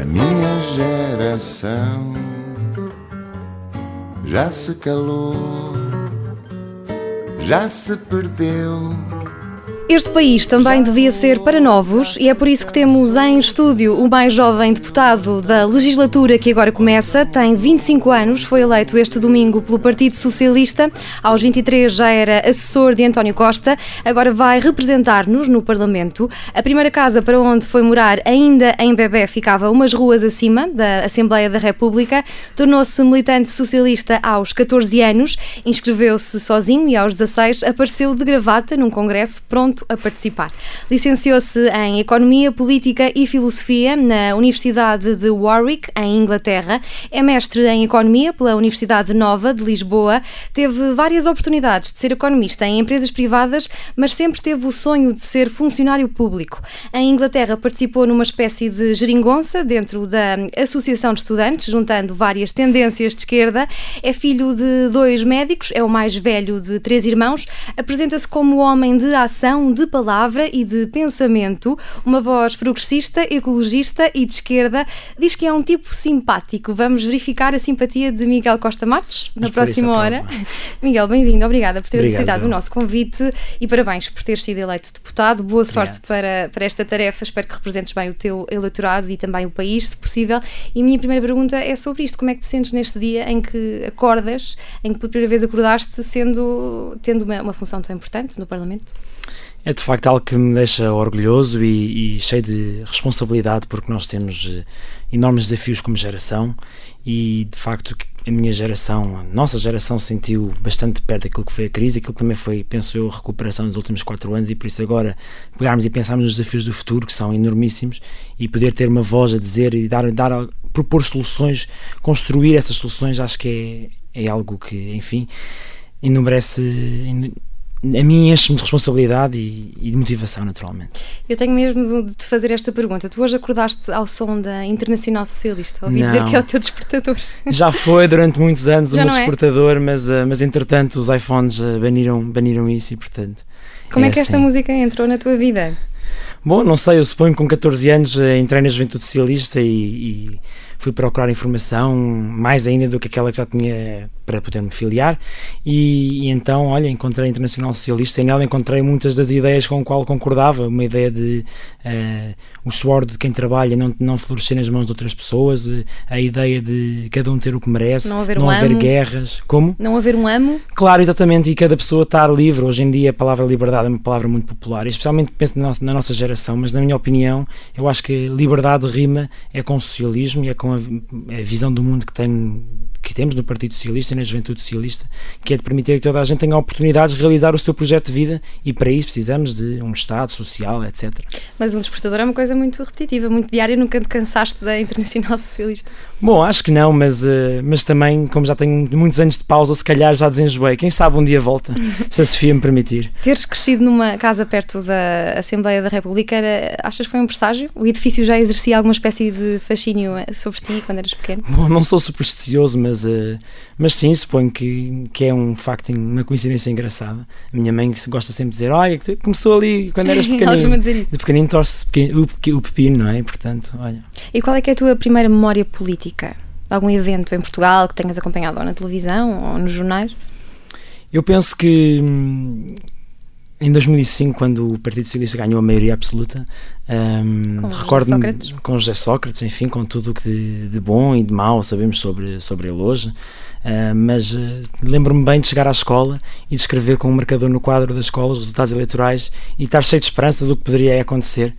A minha geração já se calou, já se perdeu este país também devia ser para novos e é por isso que temos em estúdio o mais jovem deputado da legislatura que agora começa. Tem 25 anos, foi eleito este domingo pelo Partido Socialista. Aos 23 já era assessor de António Costa. Agora vai representar-nos no Parlamento. A primeira casa para onde foi morar, ainda em Bebé, ficava umas ruas acima da Assembleia da República. Tornou-se militante socialista aos 14 anos, inscreveu-se sozinho e aos 16 apareceu de gravata num congresso pronto a participar. Licenciou-se em Economia, Política e Filosofia na Universidade de Warwick, em Inglaterra. É mestre em Economia pela Universidade Nova de Lisboa. Teve várias oportunidades de ser economista em empresas privadas, mas sempre teve o sonho de ser funcionário público. Em Inglaterra participou numa espécie de geringonça dentro da Associação de Estudantes, juntando várias tendências de esquerda. É filho de dois médicos, é o mais velho de três irmãos. Apresenta-se como homem de ação, de palavra e de pensamento, uma voz progressista, ecologista e de esquerda. Diz que é um tipo simpático. Vamos verificar a simpatia de Miguel Costa Matos na próxima hora. Miguel, bem-vindo. Obrigada por ter Obrigado, aceitado o nosso convite e parabéns por ter sido eleito deputado. Boa Obrigado. sorte para, para esta tarefa. Espero que representes bem o teu eleitorado e também o país, se possível. E a minha primeira pergunta é sobre isto. Como é que te sentes neste dia em que acordas, em que pela primeira vez acordaste sendo, tendo uma, uma função tão importante no Parlamento? É de facto algo que me deixa orgulhoso e, e cheio de responsabilidade, porque nós temos uh, enormes desafios como geração e de facto a minha geração, a nossa geração sentiu bastante perto daquilo que foi a crise, aquilo que também foi, penso eu, a recuperação dos últimos quatro anos e por isso agora pegarmos e pensarmos nos desafios do futuro, que são enormíssimos, e poder ter uma voz a dizer e dar, dar propor soluções, construir essas soluções, acho que é, é algo que, enfim, enumerece a mim enche-me de responsabilidade e, e, de motivação, naturalmente. Eu tenho mesmo de te fazer esta pergunta. Tu hoje acordaste ao som da Internacional Socialista? Ouvi não. dizer que é o teu despertador. Já foi durante muitos anos Já o meu é? despertador, é? mas, uh, mas entretanto os iPhones uh, baniram, baniram isso e portanto. Como é, é que assim. esta música entrou na tua vida? Bom, não sei, eu suponho que com 14 anos uh, entrei na Juventude Socialista e, e fui procurar informação, mais ainda do que aquela que já tinha para poder me filiar e, e, então, olha, encontrei a Internacional Socialista e nela encontrei muitas das ideias com o qual concordava, uma ideia de uh, o suor de quem trabalha não, não florescer nas mãos de outras pessoas, a ideia de cada um ter o que merece, não haver, não um haver guerras. Como? Não haver um amo? Claro, exatamente, e cada pessoa estar livre. Hoje em dia a palavra liberdade é uma palavra muito popular, especialmente penso na, na nossa geração, mas na minha opinião, eu acho que liberdade rima é com socialismo e é com a, a visão do mundo que tem que temos no Partido Socialista e na Juventude Socialista, que é de permitir que toda a gente tenha oportunidades de realizar o seu projeto de vida e para isso precisamos de um Estado social, etc. Mas um despertador é uma coisa muito repetitiva, muito diária, nunca te cansaste da Internacional Socialista? Bom, acho que não, mas, uh, mas também, como já tenho muitos anos de pausa, se calhar já desenjoei. Quem sabe um dia volta, se a Sofia me permitir. Teres crescido numa casa perto da Assembleia da República, era, achas que foi um presságio? O edifício já exercia alguma espécie de fascínio sobre ti quando eras pequeno? Bom, não sou supersticioso, mas mas, uh, mas sim, suponho que, que é um facto, uma coincidência engraçada. A minha mãe gosta sempre de dizer: Olha, começou ali quando eras pequenino. de pequenino torce o, o pepino, não é? Portanto, olha. E qual é que é a tua primeira memória política? Algum evento em Portugal que tenhas acompanhado ou na televisão ou nos jornais? Eu penso que hum, em 2005, quando o Partido Socialista ganhou a maioria absoluta, um, recordo-me com José Sócrates, enfim, com tudo o que de, de, bom e de mau sabemos sobre, sobre ele hoje. Uh, mas uh, lembro-me bem de chegar à escola e de escrever com um marcador no quadro da escola os resultados eleitorais e estar cheio de esperança do que poderia acontecer.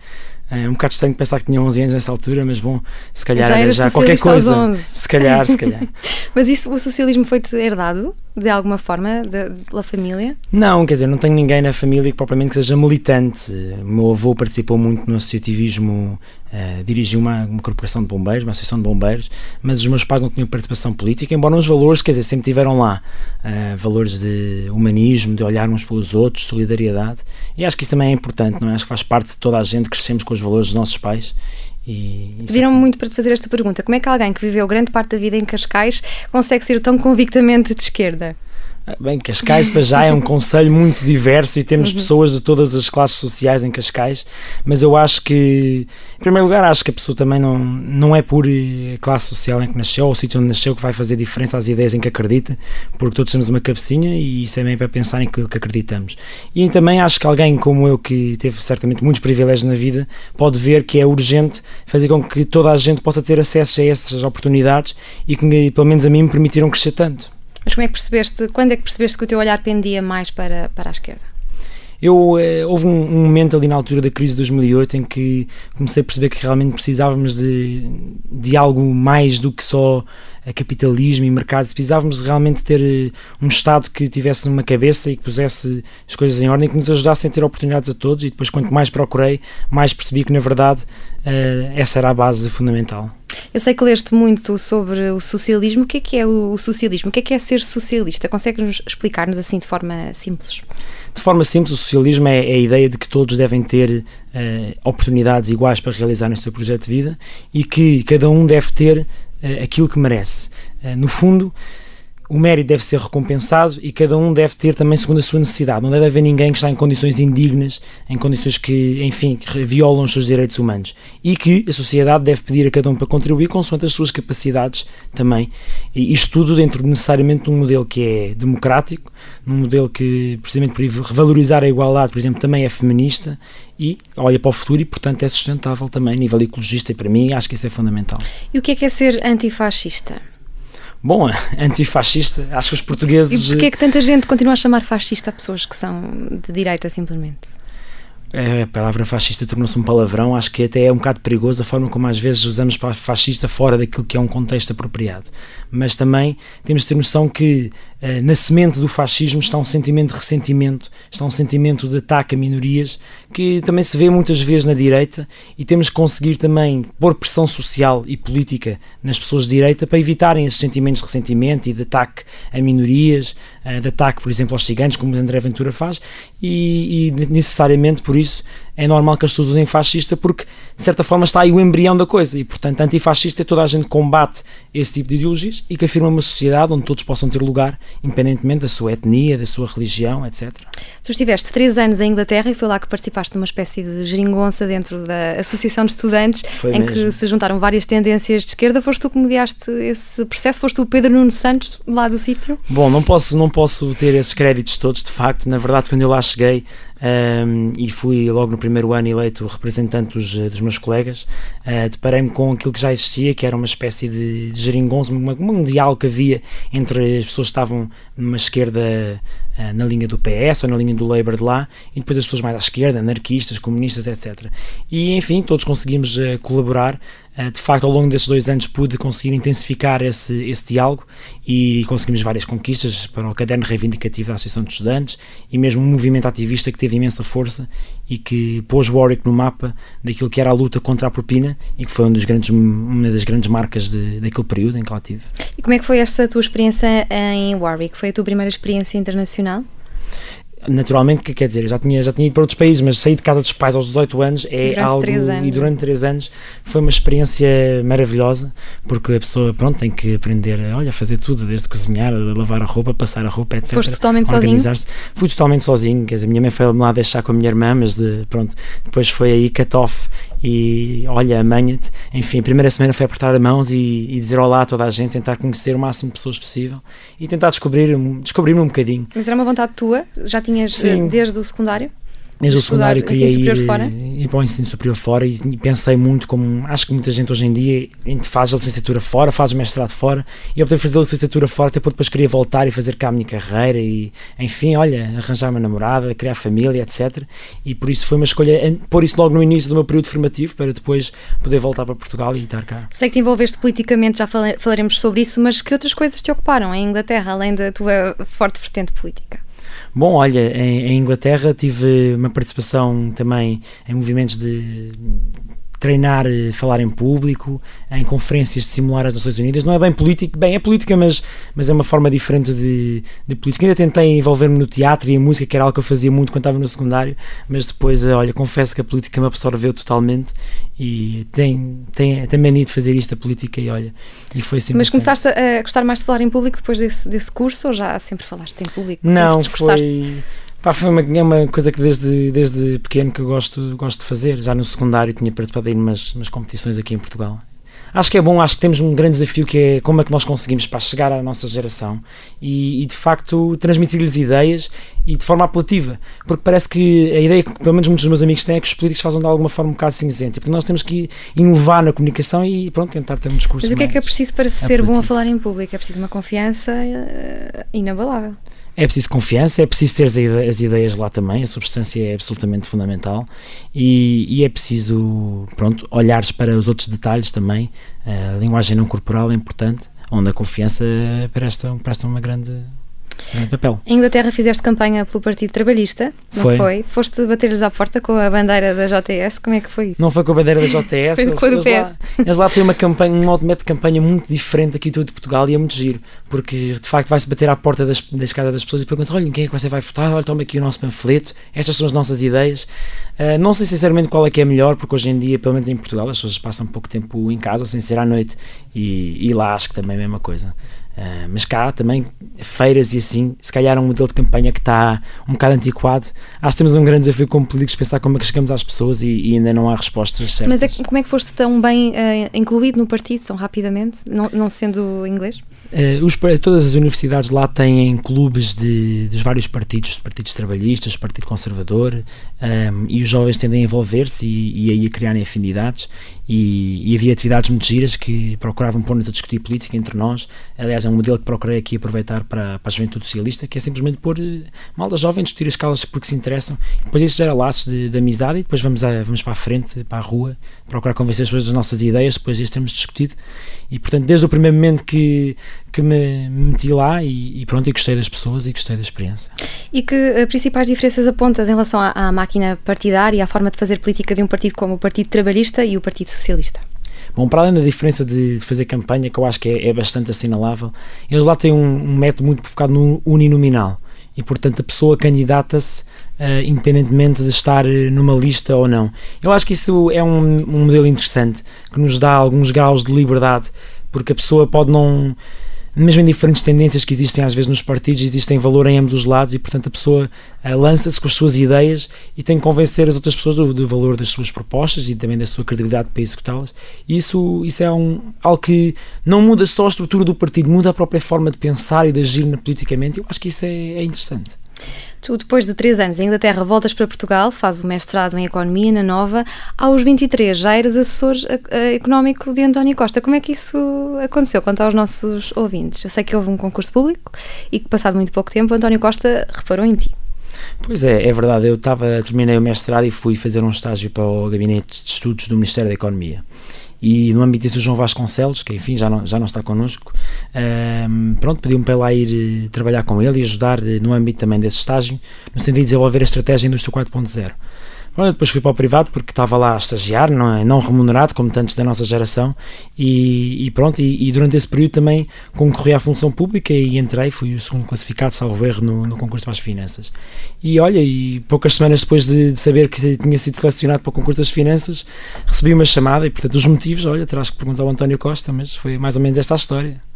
É um bocado estranho pensar que tinha 11 anos nessa altura, mas bom, se calhar já era já qualquer coisa. Se calhar, se calhar. mas isso, o socialismo foi-te herdado? de alguma forma da família? Não, quer dizer, não tenho ninguém na família que propriamente seja militante. O meu avô participou muito no associativismo, uh, dirigiu uma, uma corporação de bombeiros, uma associação de bombeiros, mas os meus pais não tinham participação política, embora os valores, quer dizer, sempre tiveram lá. Uh, valores de humanismo, de olhar uns pelos outros, solidariedade. E acho que isso também é importante, não é? Acho que faz parte de toda a gente, crescemos com os valores dos nossos pais Pediram-me muito para te fazer esta pergunta: como é que alguém que viveu grande parte da vida em Cascais consegue ser tão convictamente de esquerda? Bem, Cascais para já é um conselho muito diverso e temos uhum. pessoas de todas as classes sociais em Cascais, mas eu acho que, em primeiro lugar, acho que a pessoa também não, não é por eh, classe social em que nasceu ou o sítio onde nasceu que vai fazer diferença às ideias em que acredita, porque todos temos uma cabecinha e isso é bem para pensar em aquilo que acreditamos. E também acho que alguém como eu, que teve certamente muitos privilégios na vida, pode ver que é urgente fazer com que toda a gente possa ter acesso a essas oportunidades e que, pelo menos a mim, me permitiram crescer tanto. Mas como é que percebeste, quando é que percebeste que o teu olhar pendia mais para, para a esquerda? Eu, eh, houve um, um, momento ali na altura da crise de 2008 em que comecei a perceber que realmente precisávamos de, de algo mais do que só capitalismo e mercado. Precisávamos realmente ter eh, um Estado que tivesse uma cabeça e que pusesse as coisas em ordem, que nos ajudasse a ter oportunidades a todos. E depois, quanto mais procurei, mais percebi que, na verdade, uh, essa era a base fundamental. Eu sei que leste muito sobre o socialismo. O que é que é o socialismo? O que é que é ser socialista? Consegues-nos explicar-nos assim de forma simples? De forma simples, o socialismo é, é a ideia de que todos devem ter uh, oportunidades iguais para realizar o seu projeto de vida e que cada um deve ter uh, aquilo que merece. Uh, no fundo, o mérito deve ser recompensado e cada um deve ter também segundo a sua necessidade. Não deve haver ninguém que está em condições indignas, em condições que, enfim, que violam os seus direitos humanos. E que a sociedade deve pedir a cada um para contribuir consoante as suas capacidades também. E isto tudo dentro necessariamente de um modelo que é democrático, num modelo que, precisamente por revalorizar a igualdade, por exemplo, também é feminista e olha para o futuro e, portanto, é sustentável também a nível ecologista. E para mim, acho que isso é fundamental. E o que é que é ser antifascista? Bom, antifascista, acho que os portugueses. E porquê é que tanta gente continua a chamar fascista a pessoas que são de direita simplesmente? É, a palavra fascista tornou-se um palavrão, acho que até é um bocado perigoso a forma como às vezes usamos para fascista fora daquilo que é um contexto apropriado. Mas também temos de ter noção que uh, na semente do fascismo está um sentimento de ressentimento, está um sentimento de ataque a minorias que também se vê muitas vezes na direita e temos que conseguir também pôr pressão social e política nas pessoas de direita para evitarem esses sentimentos de ressentimento e de ataque a minorias, uh, de ataque, por exemplo, aos ciganos, como André Ventura faz, e, e necessariamente por isso é normal que as pessoas usem fascista porque, de certa forma, está aí o embrião da coisa e, portanto, antifascista é toda a gente combate esse tipo de ideologias e que afirma uma sociedade onde todos possam ter lugar, independentemente da sua etnia, da sua religião, etc. Tu estiveste três anos em Inglaterra e foi lá que participaste de uma espécie de geringonça dentro da Associação de Estudantes, foi em mesmo. que se juntaram várias tendências de esquerda. Foste tu que mediaste esse processo? Foste tu, Pedro Nuno Santos, lá do sítio? Bom, não posso, não posso ter esses créditos todos, de facto. Na verdade, quando eu lá cheguei, um, e fui logo no primeiro ano eleito representante dos, dos meus colegas. Uh, Deparei-me com aquilo que já existia, que era uma espécie de, de geringonça, um diálogo que havia entre as pessoas que estavam numa esquerda na linha do PS ou na linha do Labour de lá e depois as pessoas mais à esquerda, anarquistas, comunistas, etc. E enfim, todos conseguimos uh, colaborar eh, de facto, ao longo desses dois anos pude conseguir intensificar esse, esse diálogo e conseguimos várias conquistas para o caderno reivindicativo da Associação de Estudantes e mesmo um movimento ativista que teve imensa força e que pôs Warwick no mapa daquilo que era a luta contra a propina e que foi um dos grandes, uma das grandes marcas de, daquele período em que lá tive. E como é que foi esta tua experiência em Warwick? Foi a tua primeira experiência internacional? Naturalmente, que quer dizer, já tinha, já tinha ido para outros países, mas sair de casa dos pais aos 18 anos é durante algo. Anos. E durante 3 anos foi uma experiência maravilhosa, porque a pessoa, pronto, tem que aprender olha, a fazer tudo, desde cozinhar, lavar a roupa, passar a roupa, etc. Foste totalmente sozinho? Fui totalmente sozinho, quer dizer, a minha mãe foi lá deixar com a minha irmã, mas de, pronto, depois foi aí cut-off e olha, amanha-te. Enfim, a primeira semana foi apertar mãos e, e, dizer olá a toda a gente, tentar conhecer o máximo de pessoas possível e tentar descobrir, descobrir-me um bocadinho. Mas era uma vontade tua? Já tinhas Sim. desde o secundário? Desde o secundário queria ir, ir para o ensino superior fora e, e, pensei muito como acho que muita gente hoje em dia faz a licenciatura fora, faz o mestrado fora e optei por fazer a licenciatura fora até porque depois queria voltar e fazer cá a minha carreira e enfim, olha, arranjar uma namorada, criar família, etc. E por isso foi uma escolha, pôr isso logo no início do meu período formativo para depois poder voltar para Portugal e estar cá. Sei que te envolveste politicamente, já falaremos sobre isso, mas que outras coisas te ocuparam em Inglaterra, além da tua forte vertente política? Bom, olha, em, em, Inglaterra tive uma participação também em movimentos de treinar eh, falar em público, em conferências de simular as Nações Unidas. Não é bem político, bem, é política, mas, mas é uma forma diferente de, de política. Ainda tentei envolver-me no teatro e em música, que era algo que eu fazia muito quando estava no secundário, mas depois, eh, olha, confesso que a política me absorveu totalmente e tem, tem, tem mania de fazer isto, a política, e olha, e foi assim. Mas começaste a gostar mais de falar em público depois desse, desse curso ou já sempre falaste em público? Não, foi Pá, foi uma, é uma coisa que desde, desde pequeno que eu gosto, gosto de fazer. Já no secundário tinha participado em umas, umas competições aqui em Portugal. Acho que é bom, acho que temos um grande desafio que é como é que nós conseguimos para chegar à nossa geração e, e de facto transmitir-lhes ideias e de forma apelativa, porque parece que a ideia que pelo menos muitos dos meus amigos têm é que os políticos fazem de alguma forma um bocado cinzenta, portanto nós temos que inovar na comunicação e pronto, tentar ter um discurso Mas o que é que é preciso para ser apelativo. bom a falar em público? É preciso uma confiança uh, inabalável. É preciso confiança, é preciso ter as ideias lá também, a substância é absolutamente fundamental e, e é preciso, pronto, olhares para os outros detalhes também. A linguagem não corporal é importante, onde a confiança presta, presta uma grande papel. Em Inglaterra fizeste campanha pelo Partido Trabalhista, não foi? foi? Foste bater-lhes à porta com a bandeira da JTS, como é que foi isso? Não foi com a bandeira da JTS, foi eles, eles, lá, eles lá têm uma campanha, um modo de campanha muito diferente aqui de Portugal e é muito giro, porque de facto vai-se bater à porta das, da escada das pessoas e pergunta, olha, quem é que você vai votar? Olha, toma aqui o nosso panfleto, estas são as nossas ideias. Uh, não sei sinceramente qual é que é melhor, porque hoje em dia, pelo menos em Portugal, as pessoas passam pouco tempo em casa, sem ser à noite, e, e lá acho que também é a mesma coisa. Uh, mas cá também, feiras e assim, se calhar é um modelo de campanha que está um bocado antiquado. Acho que temos um grande desafio como políticos pensar como é que chegamos às pessoas e, e ainda não há respostas certas. Mas é, como é que foste tão bem uh, incluído no partido, tão rapidamente, não, não sendo inglês? Uh, os, todas as universidades lá têm clubes de, dos vários partidos, partidos trabalhistas, Partido Conservador, um, ehm, e os jovens tendem a envolver-se e, e aí a criarem afinidades. E, e, havia atividades muito giras que procuravam pôr-nos a discutir política entre nós. Aliás, é um modelo que procurei aqui aproveitar para, para a juventude socialista, que é simplesmente pôr uh, malda jovem discutir as causas porque se interessam. Depois isso gera laços de, de, amizade e depois vamos, a, vamos para a frente, para a rua, procurar convencer as pessoas das nossas ideias, depois disso temos discutido. E portanto, desde o primeiro momento que, que me meti lá e, e, pronto, e gostei das pessoas e gostei da experiência. E que uh, principais diferenças apontas em relação à, à, máquina partidária e à forma de fazer política de um partido como o Partido Trabalhista e o Partido Socialista? Bom, para além da diferença de, de fazer campanha, que eu acho que é, é bastante assinalável, eles lá têm um, um, método muito focado no uninominal e, portanto, a pessoa candidata-se uh, independentemente de estar eh, numa lista ou não. Eu acho que isso é um, um modelo interessante que nos dá alguns graus de liberdade, porque a pessoa pode não mesmo em diferentes tendências que existem às vezes nos partidos, existem valor em ambos os lados e, portanto, a pessoa uh, lança-se com as suas ideias e tem que convencer as outras pessoas do, do, valor das suas propostas e também da sua credibilidade para executá-las. Isso, isso é um, algo que não muda só a estrutura do partido, muda a própria forma de pensar e de agir politicamente. Eu acho que isso é, é interessante. Tu, depois de três anos em Inglaterra, voltas para Portugal, fazes o mestrado em Economia na Nova. Aos 23 já eras assessor eh, eh, económico de António Costa. Como é que isso aconteceu? Conta aos nossos ouvintes. Eu sei que houve um concurso público e que, passado muito pouco tempo, António Costa reparou em ti. Pois é, é verdade. Eu estava, terminei o mestrado e fui fazer um estágio para o Gabinete de Estudos do Ministério da Economia e no âmbito disso o João Vasconcelos, que enfim já não, já não está connosco, um, pronto, pediu-me para lá ir eh, trabalhar com ele e ajudar eh, no âmbito também desse estágio, no sentido de desenvolver a estratégia Indústria 4.0. Bom, depois fui para o privado porque estava lá a estagiar, não, é, não remunerado, como tantos da nossa geração, e, e pronto, e, e, durante esse período também concorri à função pública e entrei, fui o segundo classificado, salvo erro, no, no concurso para as finanças. E olha, e poucas semanas depois de, de, saber que tinha sido selecionado para o concurso das finanças, recebi uma chamada e, portanto, os motivos, olha, terás que perguntar ao António Costa, mas foi mais ou menos esta a história.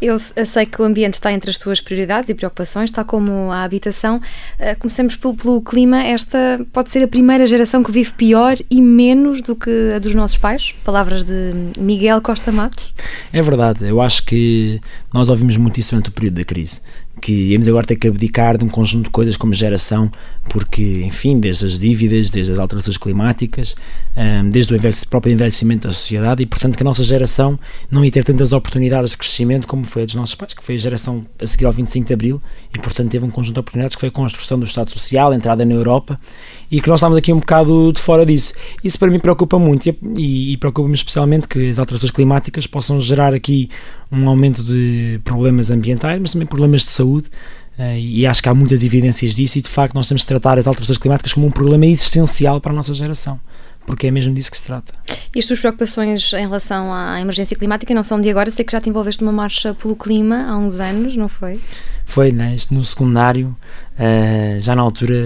Eu sei que o ambiente está entre as tuas prioridades e preocupações, tal como a habitação. Eh, Comecemos pelo, pelo, clima. Esta pode ser a primeira geração que vive pior e menos do que a dos nossos pais. Palavras de Miguel Costa Matos. É verdade. Eu acho que nós ouvimos muito isso durante o período da crise que íamos agora ter que abdicar de um conjunto de coisas como geração, porque, enfim, desde as dívidas, desde as alterações climáticas, desde o próprio envelhecimento da sociedade, e portanto que a nossa geração não ia ter tantas oportunidades de crescimento como foi a dos nossos pais, que foi a geração a seguir ao 25 de Abril, e portanto teve um conjunto de oportunidades que foi a construção do Estado Social, a entrada na Europa, e que nós estamos aqui um bocado de fora disso. Isso para mim preocupa muito, e, e preocupa-me especialmente que as alterações climáticas possam gerar aqui um aumento de problemas ambientais, mas também problemas de saúde. Uh, e acho que há muitas evidências disso, e de facto nós temos de tratar as alterações climáticas como um problema existencial para a nossa geração porque é mesmo disso que se trata. E as tuas preocupações em relação à emergência climática não são de agora? Sei que já te envolveste numa marcha pelo clima há uns anos, não foi? Foi, né? no secundário, uh, já na altura,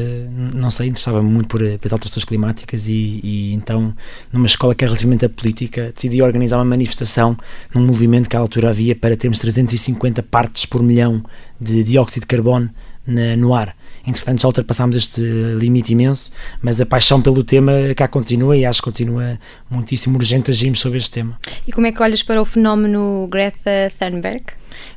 não sei, interessava-me muito por, pelas alterações climáticas e, e, então, numa escola que é relativamente política, decidi organizar uma manifestação num movimento que à altura havia para termos 350 partes por milhão de dióxido de carbono na, no ar. Entretanto, já ultrapassámos este limite imenso, mas a paixão pelo tema cá continua e acho que continua muitíssimo urgente agirmos sobre este tema. E como é que olhas para o fenómeno Greta Thunberg?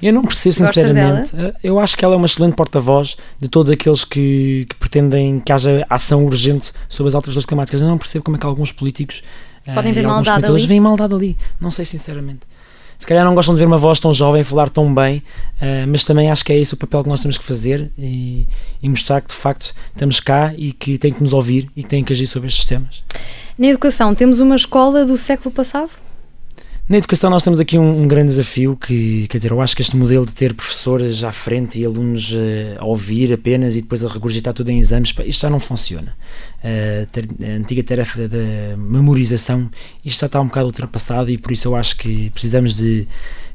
Eu não percebo, sinceramente. Eh, eu acho que ela é uma excelente porta-voz de todos aqueles que, que, pretendem que haja ação urgente sobre as alterações climáticas. Eu não percebo como é que alguns políticos podem uh, ver maldade ali. veem maldade ali. Não sei, sinceramente se calhar não gostam de ver uma voz tão jovem falar tão bem, uh, mas também acho que é esse o papel que nós temos que fazer e, e, mostrar que de facto estamos cá e que tem que nos ouvir e que tem que agir sobre estes temas. Na educação, temos uma escola do século passado? Na educação nós temos aqui um, um, grande desafio que, quer dizer, eu acho que este modelo de ter professores à frente e alunos uh, a ouvir apenas e depois a regurgitar tudo em exames, isto já não funciona. Uh, ter, a antiga tarefa da memorização, isto já está um bocado ultrapassado e por isso eu acho que precisamos de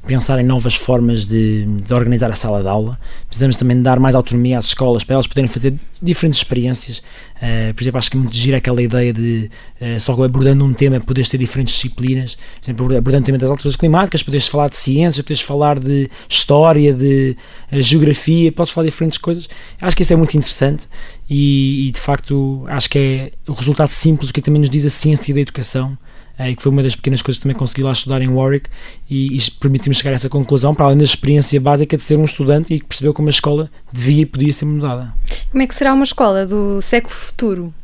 pensar em novas formas de, de, organizar a sala de aula. Precisamos também dar mais autonomia às escolas para elas poderem fazer diferentes experiências. Uh, por exemplo, acho que é muito gira aquela ideia de, uh, só abordando um tema, poderes ter diferentes disciplinas. Por exemplo, abordando o tema das alterações climáticas, poderes falar de ciências, poderes falar de história, de uh, geografia, podes falar de diferentes coisas. Acho que isso é muito interessante e, e de facto acho que é o resultado simples, o que também nos diz a ciência da educação e que foi uma das pequenas coisas que também consegui lá estudar em Warwick e, e permitiu-me chegar a essa conclusão, para além da experiência básica de ser um estudante e que percebeu como a escola devia e podia ser mudada. Como é que será uma escola do século futuro?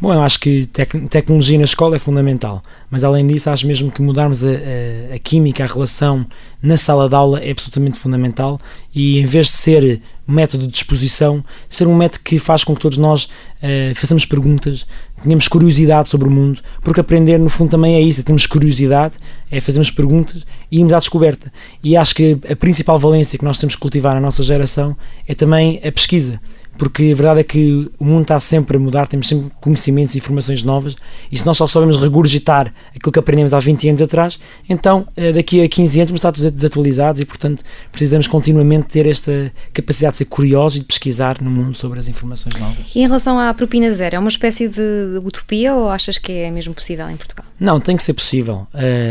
Bom, eu acho que tec tecnologia na escola é fundamental, mas além disso, acho mesmo que mudarmos a, a, a, química, a relação na sala de aula é absolutamente fundamental e em vez de ser método de exposição, ser um método que faz com que todos nós uh, façamos perguntas, tenhamos curiosidade sobre o mundo, porque aprender no fundo também é isso, é temos curiosidade, é fazermos perguntas e irmos à descoberta. E acho que a principal valência que nós temos que cultivar na nossa geração é também a pesquisa porque a verdade é que o mundo está sempre a mudar, temos sempre conhecimentos e informações novas, e se nós só sabemos regurgitar aquilo que aprendemos há 20 anos atrás, então eh, daqui a 15 anos vamos estar desatualizados e, portanto, precisamos continuamente ter esta capacidade de ser curiosos e de pesquisar no mundo sobre as informações novas. E em relação à propina zero, é uma espécie de utopia ou achas que é mesmo possível em Portugal? Não, tem que ser possível.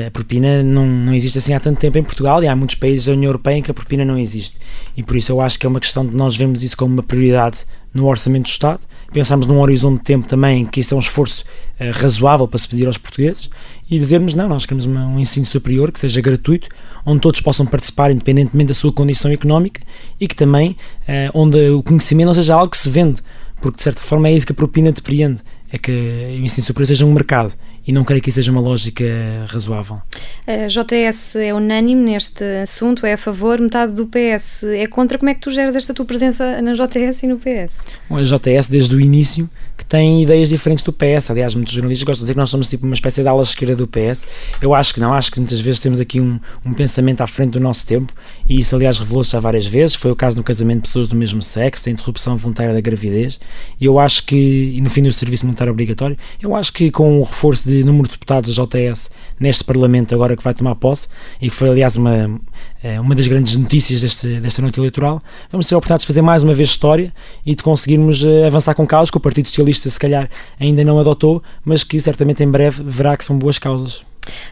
A propina não, não existe assim há tanto tempo em Portugal e há muitos países da União Europeia em que a propina não existe. E por isso eu acho que é uma questão de nós vermos isso como uma prioridade no orçamento do Estado. Pensamos num horizonte de tempo também que isso é um esforço uh, razoável para se pedir aos portugueses e dizermos não, nós queremos um ensino superior que seja gratuito, onde todos possam participar independentemente da sua condição económica e que também uh, onde o conhecimento não seja algo que se vende, porque de certa forma é isso que a propina depreende, é que o ensino superior seja um mercado e não creio que isso seja uma lógica razoável. A JS é unânime neste assunto, é a favor, metade do PS é contra. Como é que tu geras esta tua presença na JS e no PS? Bom, a JS, desde o início, que tem ideias diferentes do PS. Aliás, muitos jornalistas gostam de dizer que nós somos tipo uma espécie de ala esquerda do PS. Eu acho que não, acho que muitas vezes temos aqui um, um pensamento à frente do nosso tempo e isso, aliás, revelou-se já várias vezes. Foi o caso no casamento de pessoas do mesmo sexo, da interrupção voluntária da gravidez. E eu acho que, e no fim do serviço militar obrigatório, eu acho que com o reforço de número de deputados JS neste Parlamento, agora que vai tomar posse, e que foi, aliás, uma, eh, uma das grandes notícias deste, desta noite eleitoral, vamos ter a oportunidade de fazer mais uma vez história e de conseguirmos eh, avançar com causas que o Partido Socialista, se calhar, ainda não adotou, mas que certamente em breve verá que são boas causas.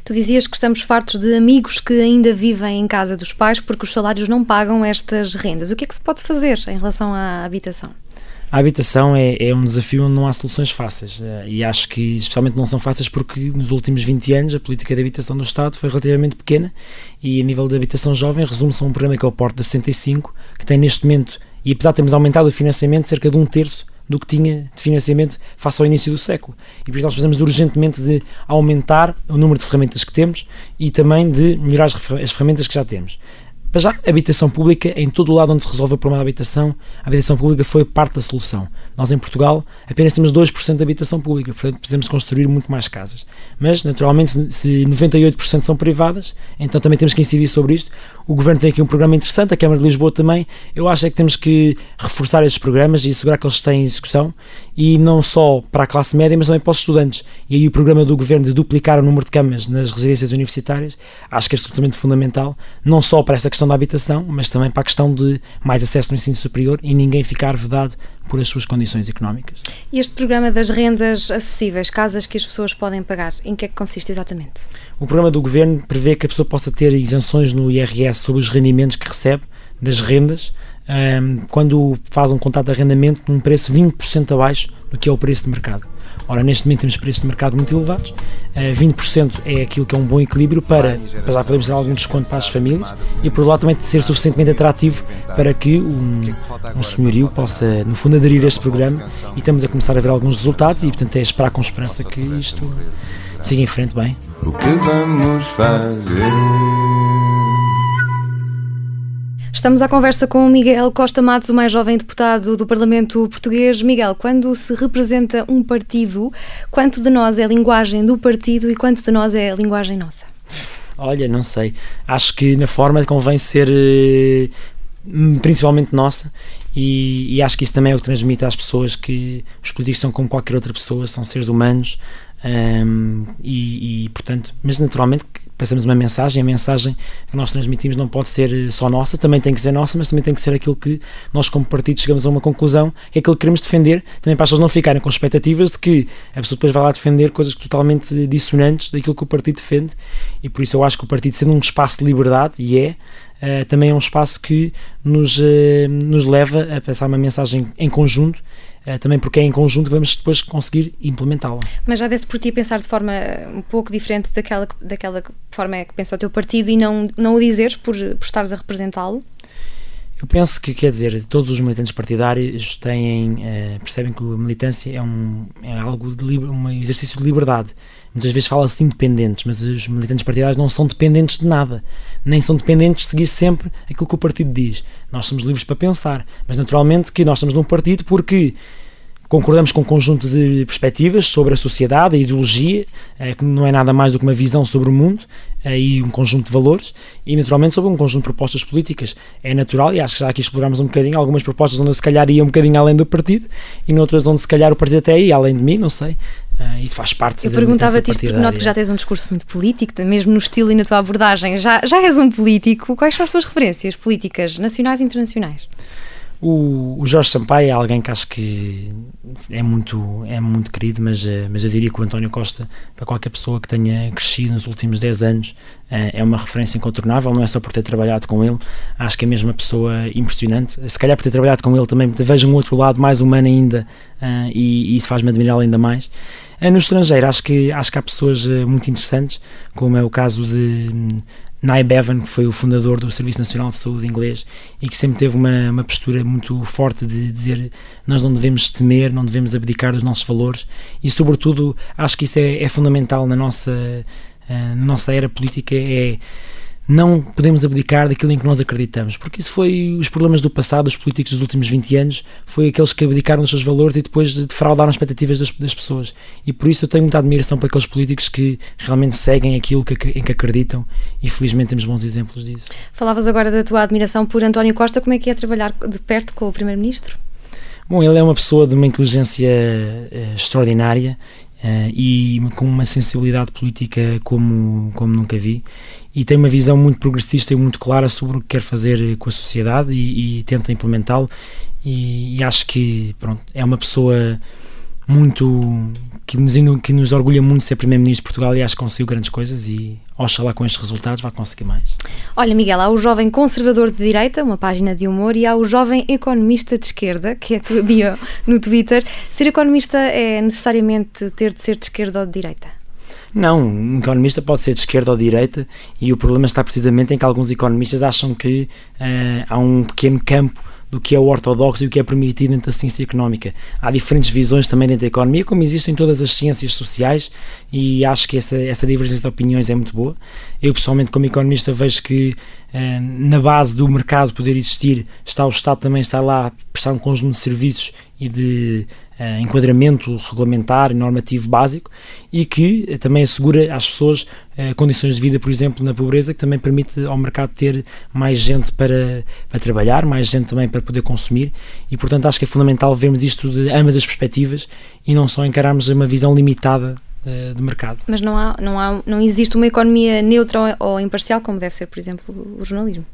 Tu dizias que estamos fartos de amigos que ainda vivem em casa dos pais porque os salários não pagam estas rendas. O que é que se pode fazer em relação à habitação? A habitação é, é, um desafio onde não há soluções fáceis eh, e acho que especialmente não são fáceis porque nos últimos 20 anos a política de habitação do Estado foi relativamente pequena e a nível de habitação jovem resume-se a um programa que é o Porto da 65 que tem neste momento, e apesar de termos aumentado o financiamento cerca de um terço do que tinha de financiamento face ao início do século. E por isso nós precisamos urgentemente de aumentar o número de ferramentas que temos e também de melhorar as ferramentas que já temos Para já, habitação pública, em todo o lado onde se resolve o problema da habitação, a habitação pública foi parte da solução. Nós, em Portugal, apenas temos 2% de habitação pública, portanto, precisamos construir muito mais casas. Mas, naturalmente, se 98% são privadas, então também temos que incidir sobre isto. O Governo tem aqui um programa interessante, a Câmara de Lisboa também. Eu acho é que temos que reforçar estes programas e assegurar que eles têm execução, e não só para a classe média, mas também para os estudantes. E aí o programa do Governo de duplicar o número de camas nas residências universitárias, acho que é absolutamente fundamental, não só para esta questão da habitação, mas também para a questão de mais acesso no ensino superior e ninguém ficar vedado por as suas condições económicas. E este programa das rendas acessíveis, casas que as pessoas podem pagar, em que é que consiste exatamente? O programa do Governo prevê que a pessoa possa ter isenções no IRS sobre os rendimentos que recebe das rendas, um, quando faz um contrato de arrendamento num preço 20% abaixo do que é o preço de mercado. Ora, neste momento temos preços de mercado muito elevados, uh, eh, 20% é aquilo que é um bom equilíbrio para, para já podemos dar algum desconto para as famílias e por outro lado também ser suficientemente atrativo para que um, um senhorio possa, no fundo, aderir a este programa e estamos a começar a ver alguns resultados e portanto é esperar com esperança que isto siga em frente bem. O que vamos fazer? Estamos à conversa com Miguel Costa Matos, o mais jovem deputado do Parlamento Português. Miguel, quando se representa um partido, quanto de nós é a linguagem do partido e quanto de nós é a linguagem nossa? Olha, não sei. Acho que na forma convém ser eh, principalmente nossa e, e, acho que isso também é o que transmite às pessoas que os políticos são como qualquer outra pessoa, são seres humanos um, e, e, portanto, mas naturalmente passamos uma mensagem, a mensagem que nós transmitimos não pode ser eh, só nossa, também tem que ser nossa, mas também tem que ser aquilo que nós como partido chegamos a uma conclusão, que é aquilo que queremos defender, também para as pessoas não ficarem com expectativas de que a pessoa depois vai lá defender coisas totalmente dissonantes daquilo que o partido defende, e por isso eu acho que o partido sendo um espaço de liberdade, e é, Uh, também é um espaço que nos, uh, nos leva a passar uma mensagem em conjunto eh, também porque é em conjunto que vamos depois conseguir implementá-la. Mas já deste por ti pensar de forma um pouco diferente daquela, daquela forma que pensa o teu partido e não, não o dizeres por, por estares a representá-lo? Eu penso que, quer dizer, todos os militantes partidários têm, uh, percebem que a militância é, um, é algo de um exercício de liberdade. Muitas vezes fala-se de independentes, mas os militantes partidários não são dependentes de nada, nem são dependentes de seguir sempre aquilo que o partido diz. Nós somos livres para pensar, mas naturalmente que nós estamos num partido porque concordamos com um conjunto de perspectivas sobre a sociedade, a ideologia, eh, que não é nada mais do que uma visão sobre o mundo eh, e um conjunto de valores, e naturalmente sobre um conjunto de propostas políticas. É natural, e acho que já aqui exploramos um bocadinho algumas propostas onde eu se calhar ia um bocadinho além do partido, e noutras onde se calhar o partido até ia além de mim, não sei. Uh, isso faz parte Eu perguntava-te isto porque noto que já tens um discurso muito político, mesmo no estilo e na tua abordagem. Já, já és um político. Quais são as tuas referências políticas, nacionais e internacionais? O, o, Jorge Sampaio é alguém que acho que é muito, é muito querido, mas, eh, mas eu diria que o António Costa, para qualquer pessoa que tenha crescido nos últimos 10 anos, eh, é uma referência incontornável, não é só por ter trabalhado com ele, acho que é mesmo uma pessoa impressionante. Se calhar por ter trabalhado com ele também vejo um outro lado mais humano ainda eh, e, e isso faz-me admirar ainda mais. No estrangeiro, acho que, acho que há pessoas muito interessantes, como é o caso de Nye Bevan, que foi o fundador do Serviço Nacional de Saúde inglês e que sempre teve uma, uma postura muito forte de dizer nós não devemos temer, não devemos abdicar dos nossos valores. E, sobretudo, acho que isso é, é fundamental na nossa, uh, na nossa era política, é não podemos abdicar daquilo em que nós acreditamos, porque isso foi os problemas do passado, os políticos dos últimos 20 anos, foi aqueles que abdicaram dos seus valores e depois defraudaram as expectativas das, das pessoas. E por isso eu tenho muita admiração para aqueles políticos que realmente seguem aquilo que, em que acreditam e felizmente temos bons exemplos disso. Falavas agora da tua admiração por António Costa, como é que é trabalhar de perto com o Primeiro-Ministro? Bom, ele é uma pessoa de uma inteligência uh, extraordinária Uh, e com uma sensibilidade política como, como nunca vi e tem uma visão muito progressista e muito clara sobre o que quer fazer com a sociedade e, e tenta implementá-lo e, e, acho que pronto, é uma pessoa muito que nos, que nos orgulha muito ser Primeiro-Ministro de Portugal e acho que conseguiu grandes coisas e oxalá com estes resultados vai conseguir mais. Olha Miguel, há o Jovem Conservador de Direita, uma página de humor, e há o Jovem Economista de Esquerda, que é a tua bio no Twitter. Ser economista é necessariamente ter de ser de esquerda ou de direita? Não, um economista pode ser de esquerda ou de direita e o problema está precisamente em que alguns economistas acham que uh, há um pequeno campo do que é o ortodoxo e o que é permitido dentro da ciência económica. Há diferentes visões também dentro da economia, como existem em todas as ciências sociais, e acho que essa, essa divergência de opiniões é muito boa. Eu, pessoalmente, como economista, vejo que eh, na base do mercado poder existir está o Estado também está lá a prestar um conjunto de serviços e de uh, enquadramento regulamentar e normativo básico e que uh, também assegura às pessoas uh, condições de vida, por exemplo, na pobreza, que também permite ao mercado ter mais gente para, para trabalhar, mais gente também para poder consumir e, portanto, acho que é fundamental vermos isto de ambas as perspectivas e não só encararmos uma visão limitada de mercado. Mas não, há, não, há, não existe uma economia neutra ou imparcial, como deve ser, por exemplo, o jornalismo?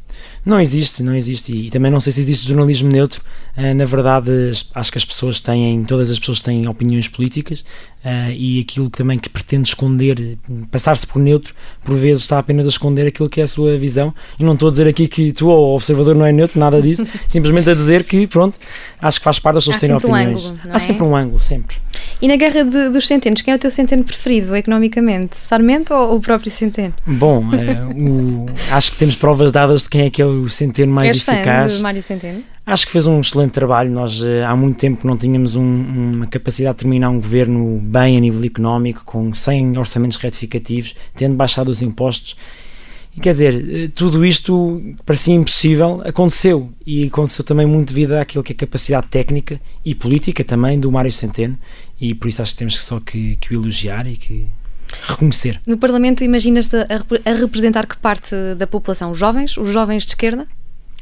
Não existe, não existe. E, também não sei se existe jornalismo neutro. Uh, na verdade, acho que as pessoas têm, todas as pessoas têm opiniões políticas uh, e aquilo que também que pretende esconder, passar-se por neutro, por vezes está apenas a esconder aquilo que é a sua visão. E não estou a dizer aqui que tu, ou o observador, não é neutro, nada disso. simplesmente a dizer que, pronto, acho que faz parte das pessoas terem opiniões. Um ângulo, Há é? sempre um ângulo, sempre. E na guerra de, dos centenos, quem é o teu centeno preferido economicamente? Sarmento ou o próprio Centeno? Bom, uh, o, acho que temos provas dadas de quem é que é o Centeno mais És eficaz. Fã de Mário Centeno? Acho que fez um excelente trabalho. Nós uh, há muito tempo não tínhamos um, uma capacidade de terminar um governo bem a nível económico, com 100 orçamentos retificativos, tendo baixado os impostos. E quer dizer, eh, tudo isto parecia impossível, aconteceu. E aconteceu também muito devido àquilo que é a capacidade técnica e política também do Mário Centeno. E por isso acho que temos só que, que o elogiar e que reconhecer. No Parlamento, imaginas-te a, a, representar que parte da população? Os jovens? Os jovens de esquerda?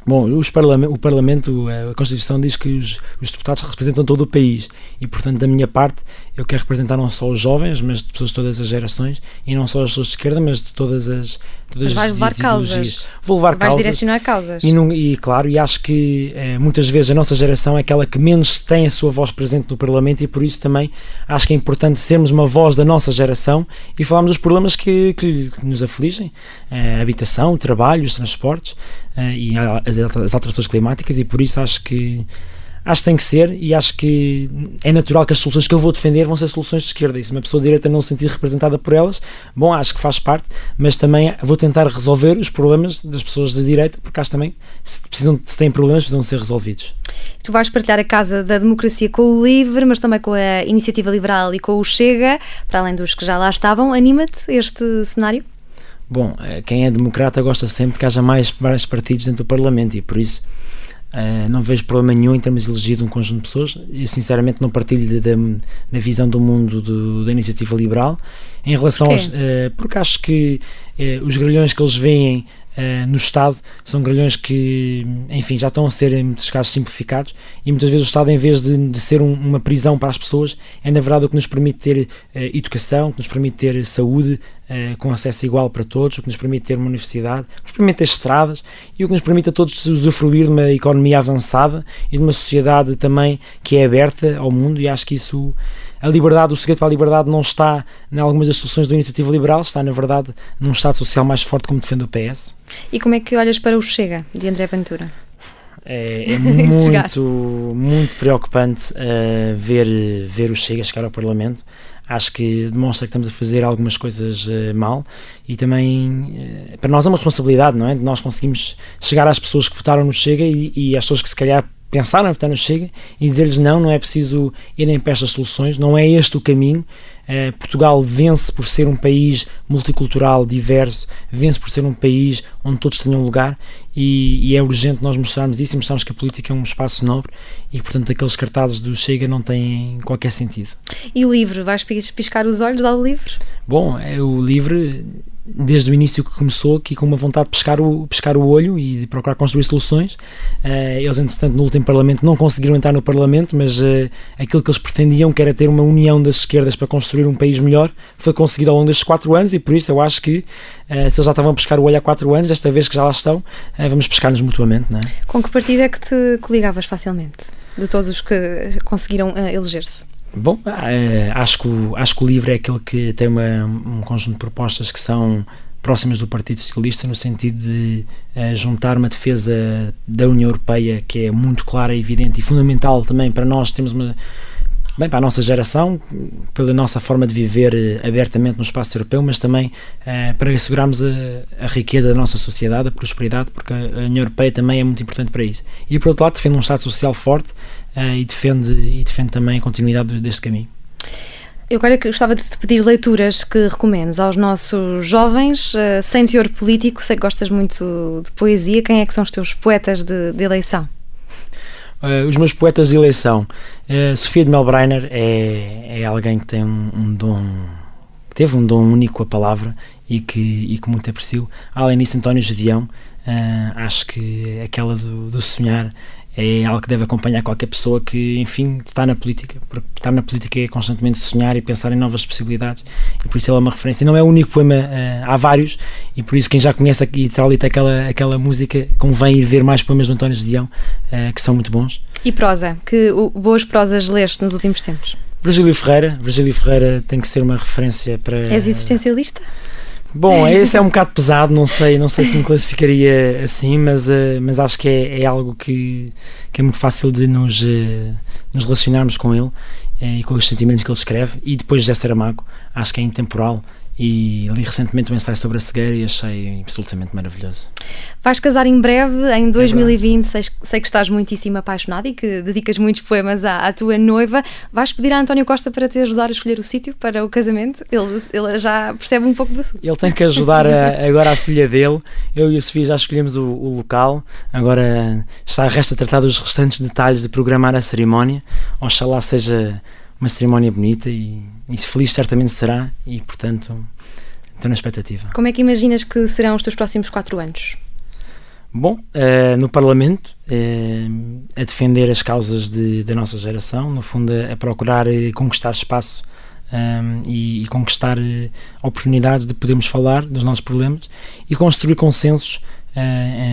Bom, o Parlamento, a Constituição diz que os, os, deputados representam todo o país e, portanto, da minha parte, eu quero representar não só os jovens, mas de pessoas de todas as gerações e não só as pessoas de esquerda, mas de todas as. Todas mas vais levar causas. Vou levar vais causas. direcionar causas. E, não, e, claro, e acho que eh, muitas vezes a nossa geração é aquela que menos tem a sua voz presente no Parlamento e por isso também acho que é importante sermos uma voz da nossa geração e falarmos dos problemas que, que, que nos afligem: a habitação, o trabalho, os transportes eh, e as, as alterações climáticas, e por isso acho que acho que tem que ser e acho que é natural que as soluções que eu vou defender vão ser soluções de esquerda. E se uma pessoa de direita não se sentir representada por elas, bom, acho que faz parte, mas também vou tentar resolver os problemas das pessoas de direita, porque acho também, se, precisam, se têm problemas, precisam ser resolvidos. Tu vais partilhar a casa da democracia com o LIVRE, mas também com a Iniciativa Liberal e com o Chega, para além dos que já lá estavam. Anima-te este cenário? Bom, eh, quem é democrata gosta sempre que haja mais, mais partidos dentro do Parlamento e por isso uh, não vejo problema nenhum em termos elegido um conjunto de pessoas. Eu sinceramente não partilho da, da visão do mundo do, da iniciativa liberal em relação aos. Uh, porque acho que uh, os grelhões que eles veem no Estado são grelhões que, enfim, já estão a ser em muitos casos simplificados e muitas vezes o Estado, em vez de, de ser um, uma prisão para as pessoas, é na verdade o que nos permite ter educação, que nos permite ter saúde uh, com acesso igual para todos, o que nos permite ter uma universidade, o que nos permite ter estradas e o que nos permite a todos usufruir de uma economia avançada e de uma sociedade também que é aberta ao mundo e acho que isso a liberdade, o segredo para a liberdade não está em algumas das soluções da iniciativa liberal, está na verdade num Estado social mais forte como defende o PS. E como é que olhas para o Chega, de André Ventura? É, é muito, muito preocupante uh, ver, ver o Chega chegar ao Parlamento. Acho que demonstra que estamos a fazer algumas coisas uh, mal e também uh, para nós é uma responsabilidade, não é? De nós conseguimos chegar às pessoas que votaram no Chega e, e às pessoas que se calhar pensaram em votar no Chega e dizer-lhes não, não é preciso irem para estas soluções, não é este o caminho. Uh, Portugal vence por ser um país multicultural, diverso, vence por ser um país onde todos tenham lugar e, e, é urgente nós mostrarmos isso e mostrarmos que a política é um espaço nobre e, portanto, aqueles cartazes do Chega não têm qualquer sentido. E o livro? Vais piscar os olhos ao livro? Bom, é o livro desde o início que começou aqui com uma vontade de pescar o, pescar o olho e de procurar construir soluções. Uh, eles, entretanto, no último Parlamento não conseguiram entrar no Parlamento, mas uh, aquilo que eles pretendiam, que era ter uma união das esquerdas para construir um país melhor, foi conseguido ao longo destes quatro anos e por isso eu acho que uh, se eles já estavam a pescar o olho há quatro anos, desta vez que já lá estão, vamos pescar-nos mutuamente. Não é? Com que partido é que te coligavas facilmente? De todos os que conseguiram eleger-se? Bom, eh, acho que, o, acho que o livro é aquele que tem uma, um conjunto de propostas que são próximas do Partido Socialista no sentido de uh, juntar uma defesa da União Europeia que é muito clara, evidente e fundamental também para nós termos uma Bem, para a nossa geração, pela nossa forma de viver eh, abertamente no espaço europeu, mas também para assegurarmos a, a, riqueza da nossa sociedade, a prosperidade, porque a, União Europeia também é muito importante para isso. E por outro lado, defende um Estado social forte e, defende, e defende também a continuidade deste caminho. Eu agora gostava de te pedir leituras que recomendes aos nossos jovens, uh, sem teor político. Sei que gostas muito de poesia. Quem é que são os teus poetas de, de eleição? Uh, os meus poetas de eleição. Uh, Sofia de Melbreiner é, é alguém que tem um, um, dom, teve um dom único a palavra e que, e que muito aprecio. Além disso, António Gedeão, uh, acho que aquela do, do sonhar é algo que deve acompanhar qualquer pessoa que, enfim, está na política, porque estar na política é constantemente sonhar e pensar em novas possibilidades, e por isso ele é uma referência. E não é o único poema, uh, há vários, e por isso quem já conhece e Tralita aquela, aquela música, convém ir ver mais poemas do António Gedeão, uh, que são muito bons. E prosa? Que boas prosas leste nos últimos tempos? Virgílio Ferreira, Virgílio Ferreira tem que ser uma referência para... És existencialista? Bom, esse é um bocado pesado, não sei, não sei se me classificaria assim, mas, uh, mas acho que é, é, algo que, que é muito fácil de nos, uh, nos relacionarmos com ele uh, e com os sentimentos que ele escreve. E depois José Saramago, acho que é intemporal e li recentemente um ensaio sobre a cegueira e achei absolutamente maravilhoso. Vais casar em breve, em 2020, é sei, que estás muitíssimo apaixonado e que dedicas muitos poemas à, à, tua noiva. Vais pedir a António Costa para te ajudar a escolher o sítio para o casamento? Ele, ele já percebe um pouco do assunto. Ele tem que ajudar a, agora a filha dele. Eu e a Sofia já escolhemos o, o local, agora está resta tratar dos restantes detalhes de programar a cerimónia. Oxalá seja uma cerimónia bonita e, e feliz certamente será e portanto estou na expectativa. Como é que imaginas que serão os teus próximos quatro anos? Bom, uh, no Parlamento, uh, a defender as causas de, da nossa geração, no fundo a, a procurar uh, conquistar espaço um, e, e, conquistar oportunidades de podermos falar dos nossos problemas e construir consensos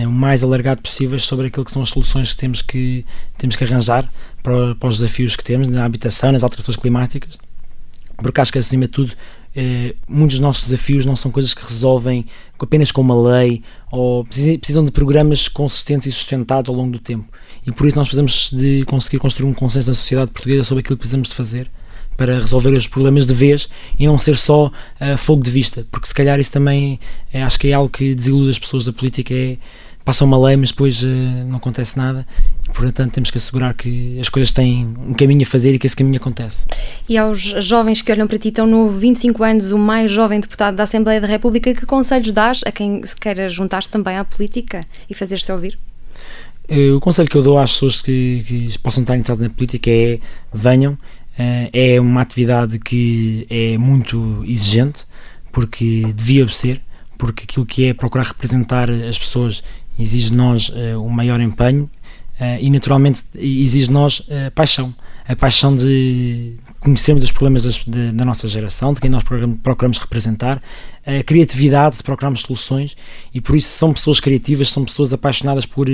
o mais alargado possível sobre aquilo que são as soluções que temos que, temos que arranjar para, para os desafios que temos na habitação, nas alterações climáticas, porque acho que acima de tudo eh, muitos dos nossos desafios não são coisas que resolvem apenas com uma lei ou precisam de programas consistentes e sustentados ao longo do tempo. E por isso nós precisamos de conseguir construir um consenso na sociedade portuguesa sobre aquilo que precisamos de fazer para resolver os problemas de vez e não ser só uh, fogo de vista, porque se calhar isso também é, acho que é algo que desilude as pessoas da política, é passa uma lei, mas depois uh, não acontece nada e, portanto, temos que assegurar que as coisas têm um caminho a fazer e que esse caminho acontece. E aos jovens que olham para ti, tão novo, 25 anos, o mais jovem deputado da Assembleia da República, que conselhos dás a quem queira juntar-se também à política e fazer-se ouvir? Uh, o conselho que eu dou às pessoas que, que possam estar entradas na política é venham, é uma atividade que é muito exigente, porque devia ser, porque aquilo que é procurar representar as pessoas exige de nós uh, maior empenho uh, e naturalmente exige de nós uh, paixão a paixão de conhecermos os problemas das, de, da nossa geração, de quem nós procuramos representar, a criatividade de procurarmos soluções e por isso são pessoas criativas, são pessoas apaixonadas por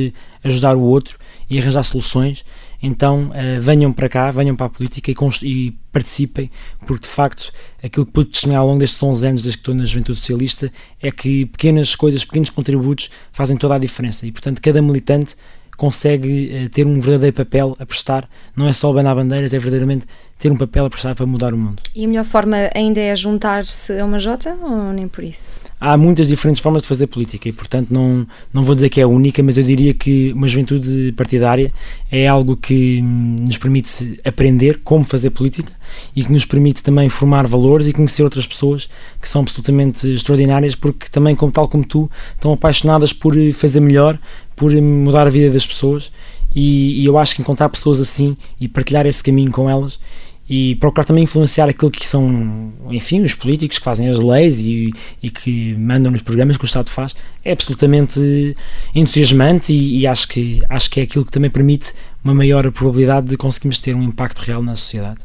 ajudar o outro e arranjar soluções. Então uh, venham para cá, venham para a política e, e, participem, porque de facto aquilo que pude testemunhar ao longo destes 11 anos, desde que estou na Juventude Socialista, é que pequenas coisas, pequenos contributos fazem toda a diferença. E, portanto, cada militante consegue uh, ter um verdadeiro papel a prestar, não é só abanar bandeiras, é verdadeiramente ter um papel a prestar para mudar o mundo. E a melhor forma ainda é juntar-se a uma Jota ou nem por isso? Há muitas diferentes formas de fazer política e, portanto, não, não vou dizer que é a única, mas eu diria que uma juventude partidária é algo que nos permite aprender como fazer política e que nos permite também formar valores e conhecer outras pessoas que são absolutamente extraordinárias porque também, como tal como tu, estão apaixonadas por fazer melhor, por mudar a vida das pessoas e, e eu acho que encontrar pessoas assim e partilhar esse caminho com elas e procurar também influenciar aquilo que são, enfim, os políticos que fazem as leis e, e que mandam nos programas que o Estado faz, é absolutamente entusiasmante e, e, acho, que, acho que é aquilo que também permite uma maior probabilidade de conseguirmos ter um impacto real na sociedade.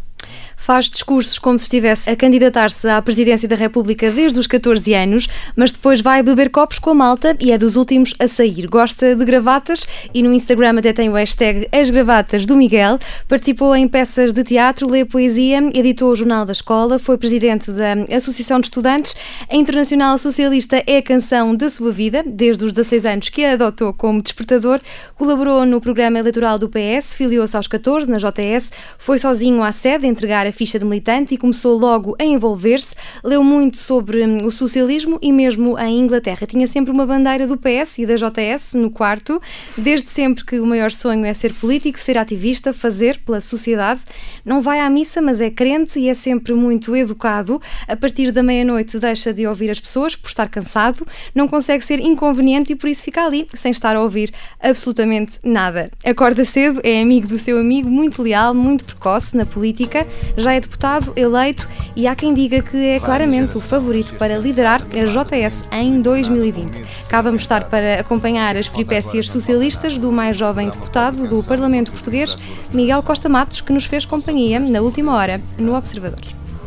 Faz discursos como se estivesse a candidatar-se à presidência da República desde os 14 anos, mas depois vai beber copos com a malta e é dos últimos a sair. Gosta de gravatas e no Instagram até tem o hashtag As Gravatas do Miguel. Participou em peças de teatro, lê poesia, editou o Jornal da Escola, foi presidente da Associação de Estudantes. A Internacional Socialista é a canção da sua vida, desde os 16 anos que a adotou como despertador. Colaborou no programa eleitoral do PS, filiou-se aos 14 na JS, foi sozinho à sede entregar a ficha de militante e começou logo a envolver-se. Leu muito sobre hum, o socialismo e mesmo em Inglaterra. Tinha sempre uma bandeira do PS e da JS no quarto, desde sempre que o maior sonho é ser político, ser ativista, fazer pela sociedade. Não vai à missa, mas é crente e é sempre muito educado. A partir da meia-noite deixa de ouvir as pessoas por estar cansado, não consegue ser inconveniente e por isso fica ali sem estar a ouvir absolutamente nada. Acorda cedo, é amigo do seu amigo, muito leal, muito precoce na política, já é deputado eleito e há quem diga que é claramente o favorito para liderar a JS em 2020. Cá vamos estar para acompanhar as peripécias socialistas do mais jovem deputado do Parlamento Português, Miguel Costa Matos, que nos fez companhia na última hora no Observador.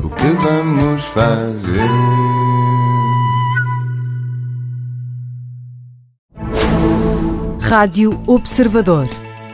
O que vamos fazer? Rádio Observador.